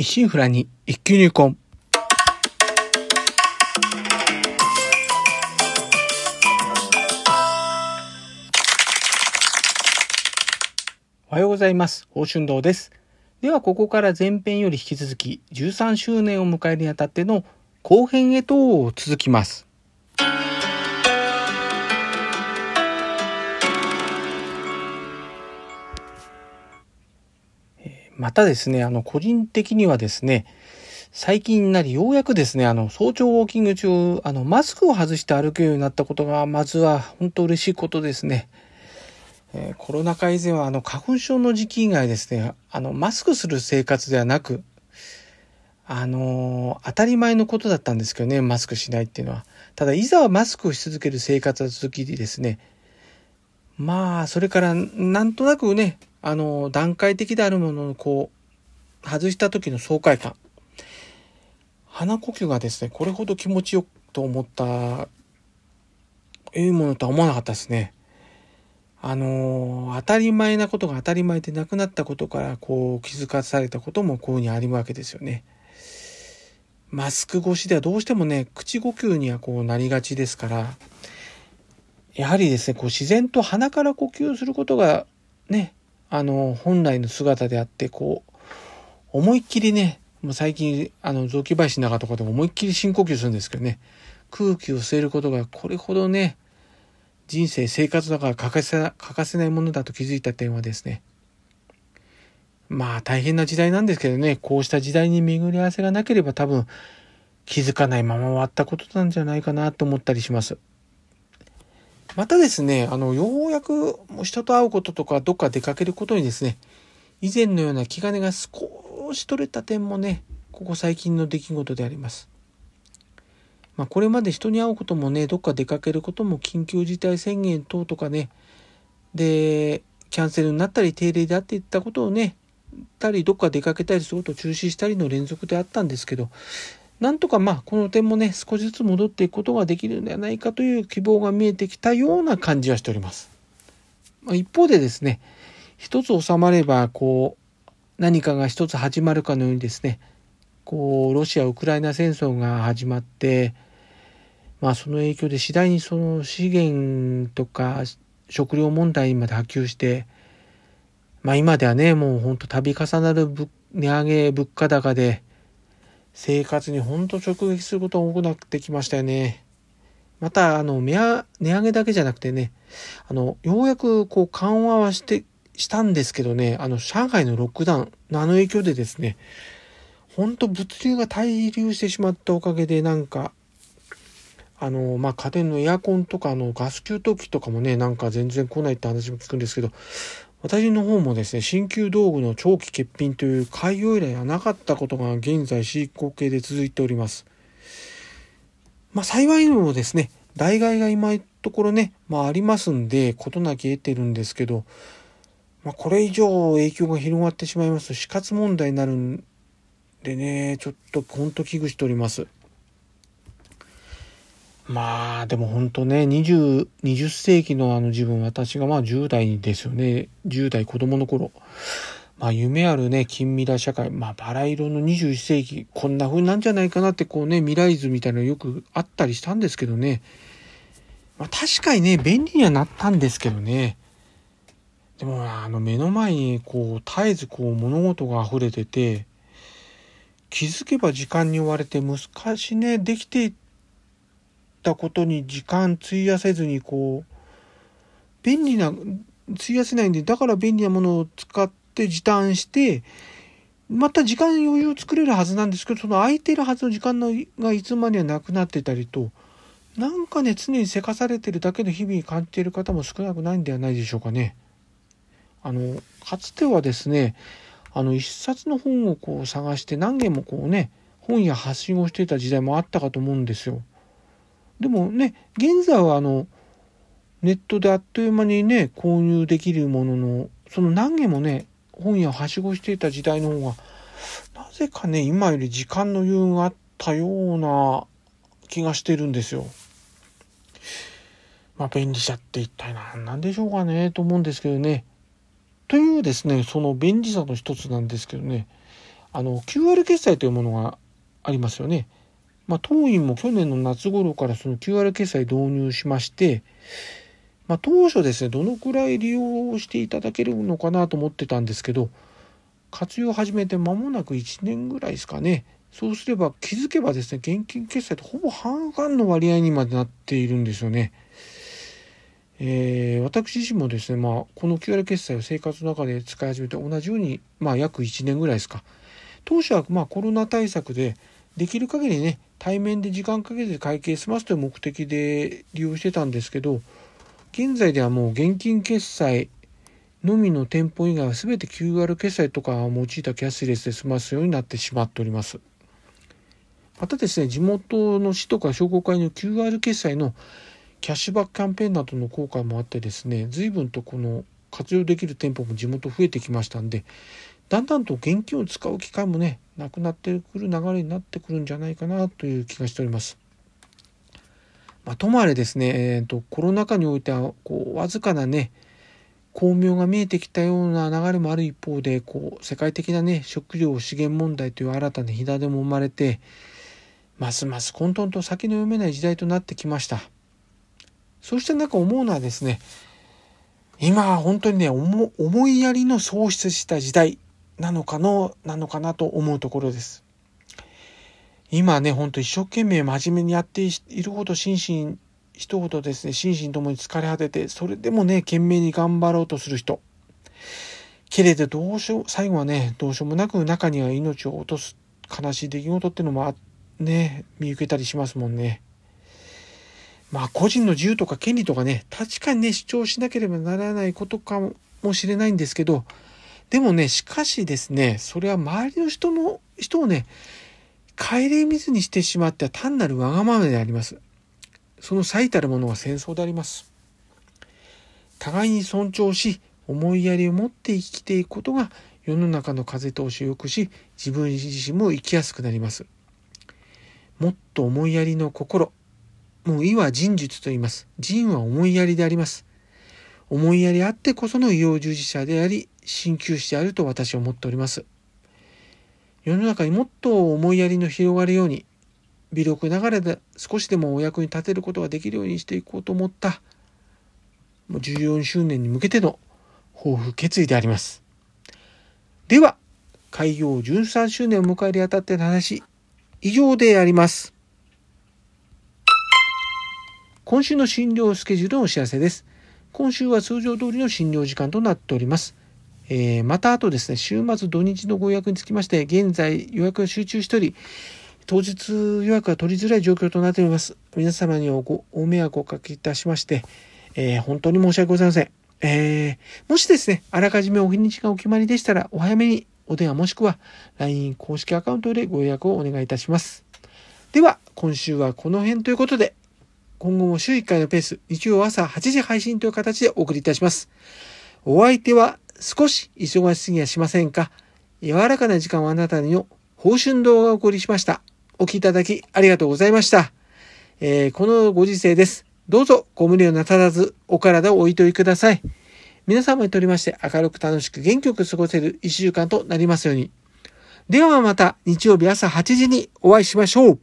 一心不乱に一級入魂。おはようございます。宝春堂です。では、ここから前編より引き続き、13周年を迎えるにあたっての後編へと続きます。またですね、あの、個人的にはですね、最近になりようやくですね、あの、早朝ウォーキング中、あの、マスクを外して歩くようになったことが、まずは本当嬉しいことですね。えー、コロナ禍以前は、あの、花粉症の時期以外ですね、あの、マスクする生活ではなく、あのー、当たり前のことだったんですけどね、マスクしないっていうのは。ただ、いざはマスクをし続ける生活が続きですね、まあ、それから、なんとなくね、あの、段階的であるものをこう、外した時の爽快感。鼻呼吸がですね、これほど気持ちよくと思った、ええものとは思わなかったですね。あの、当たり前なことが当たり前でなくなったことから、こう、気づかされたこともこういうにあるわけですよね。マスク越しではどうしてもね、口呼吸にはこうなりがちですから、やはりですね、こう自然と鼻から呼吸することがね、あの、本来の姿であって、こう、思いっきりね、もう最近、あの、雑木林の中とかでも思いっきり深呼吸するんですけどね、空気を吸えることがこれほどね、人生、生活だから欠かせ欠かせないものだと気づいた点はですね、まあ大変な時代なんですけどね、こうした時代に巡り合わせがなければ多分気づかないまま終わったことなんじゃないかなと思ったりします。またですね、あの、ようやく人と会うこととか、どっか出かけることにですね、以前のような気兼ねが少し取れた点もね、ここ最近の出来事であります。まあ、これまで人に会うこともね、どっか出かけることも緊急事態宣言等とかね、で、キャンセルになったり定例であっていったことをね、たりどっか出かけたりすることを中止したりの連続であったんですけど、なんとかまあこの点もね少しずつ戻っていくことができるんではないかという希望が見えてきたような感じはしております。ま、一方でですね一つ収まればこう何かが一つ始まるかのようにですねこうロシア・ウクライナ戦争が始まってまあその影響で次第にその資源とか食料問題にまで波及してまあ今ではねもうほんと度重なる値上げ物価高で生活にほんと直撃することが多くなってきましたよね。また、あの、値上げだけじゃなくてね、あの、ようやくこう緩和はして、したんですけどね、あの、上海のロックダウンのあの影響でですね、ほんと物流が滞留してしまったおかげで、なんか、あの、まあ、家電のエアコンとか、あの、ガス給湯器とかもね、なんか全然来ないって話も聞くんですけど、私の方もですね、鍼灸道具の長期欠品という開業以来はなかったことが現在進行形で続いております。まあ幸いにもですね、代替が今のところね、まあありますんで、事なき得てるんですけど、まあこれ以上影響が広がってしまいますと死活問題になるんでね、ちょっとほんと危惧しております。まあでも本当ね 20, 20世紀のあの自分私がまあ10代ですよね。10代子供の頃。まあ夢あるね近未来社会。まあバラ色の21世紀。こんな風なんじゃないかなってこうね未来図みたいなのよくあったりしたんですけどね。まあ確かにね便利にはなったんですけどね。でもあの目の前にこう絶えずこう物事が溢れてて気づけば時間に追われて難しねできていったことに時間費やせずにこう便利な費やせないんでだから便利なものを使って時短してまた時間余裕を作れるはずなんですけどその空いてるはずの時間のがいつまではなくなってたりとなんかね常にせかされてるだけの日々に感じている方も少なくないんではないでしょうかね。あのかつてはですねあの一冊の本をこう探して何件もこうね本や発信をしていた時代もあったかと思うんですよ。でもね、現在はあの、ネットであっという間にね、購入できるものの、その何件もね、本屋をはしごしていた時代の方が、なぜかね、今より時間の余裕があったような気がしてるんですよ。まあ、便利さって一体何なんでしょうかね、と思うんですけどね。というですね、その便利さの一つなんですけどね、あの、QR 決済というものがありますよね。まあ、当院も去年の夏頃からその QR 決済導入しまして、まあ、当初ですね、どのくらい利用していただけるのかなと思ってたんですけど、活用を始めて間もなく1年ぐらいですかね。そうすれば気づけばですね、現金決済とほぼ半々の割合にまでなっているんですよね。えー、私自身もですね、まあ、この QR 決済を生活の中で使い始めて同じように、まあ、約1年ぐらいですか。当初はまあコロナ対策で、できる限りね、対面で時間かけて会計済ますという目的で利用してたんですけど、現在ではもう現金決済のみの店舗以外は全て QR 決済とかを用いたキャッシュレスで済ますようになってしまっております。またですね、地元の市とか商工会の QR 決済のキャッシュバックキャンペーンなどの効果もあってですね、随分とこの活用できる店舗も地元増えてきましたんで、だんだんと現金を使う機会もね、なくなってくる流れになってくるんじゃないかなという気がしております。まあ、ともあれですね、えーと、コロナ禍においてはこうわずかなね巧妙が見えてきたような流れもある一方でこう世界的なね食料資源問題という新たな火種も生まれてますます混沌と先の読めない時代となってきましたそうした中思うのはですね今は本当にね思いやりの喪失した時代なのかのなのかなと思うところです今ねほんと一生懸命真面目にやっているほど心身一言ですね心身ともに疲れ果ててそれでもね懸命に頑張ろうとする人けれどどうしよう最後はねどうしようもなく中には命を落とす悲しい出来事ってのもね見受けたりしますもんね。まあ個人の自由とか権利とかね確かにね主張しなければならないことかもしれないんですけどでもねしかしですねそれは周りの人の人をね顧みずにしてしまっては単なるわがままであります。その最たるものは戦争であります。互いに尊重し、思いやりを持って生きていくことが世の中の風通しを良くし、自分自身も生きやすくなります。もっと思いやりの心。もう意は人術と言います。人は思いやりであります。思いやりあってこその医療従事者であり、鍼灸師であると私は思っております。世の中にもっと思いやりの広がるように微力ながらで少しでもお役に立てることができるようにしていこうと思ったもう14周年に向けての抱負決意であります。では、開業13周年を迎えるにあたっての話、以上であります。今週の診療スケジュールのお知らせです。今週は通常通りの診療時間となっております。えー、またあとですね、週末土日のご予約につきまして、現在予約が集中しており、当日予約が取りづらい状況となっております。皆様にごご迷惑をおかけいたしまして、えー、本当に申し訳ございません。えー、もしですね、あらかじめお日にちがお決まりでしたら、お早めにお電話もしくは LINE 公式アカウントでご予約をお願いいたします。では、今週はこの辺ということで、今後も週1回のペース、日曜朝8時配信という形でお送りいたします。お相手は少し忙しすぎやしませんか？柔らかな時間をあなたにの報春動画をお送りしました。お聴きいただきありがとうございました。えー、このご時世です。どうぞご無理をなさらずお体をおいといください。皆様にとりまして明るく楽しく元気よく過ごせる一週間となりますように。ではまた日曜日朝8時にお会いしましょう。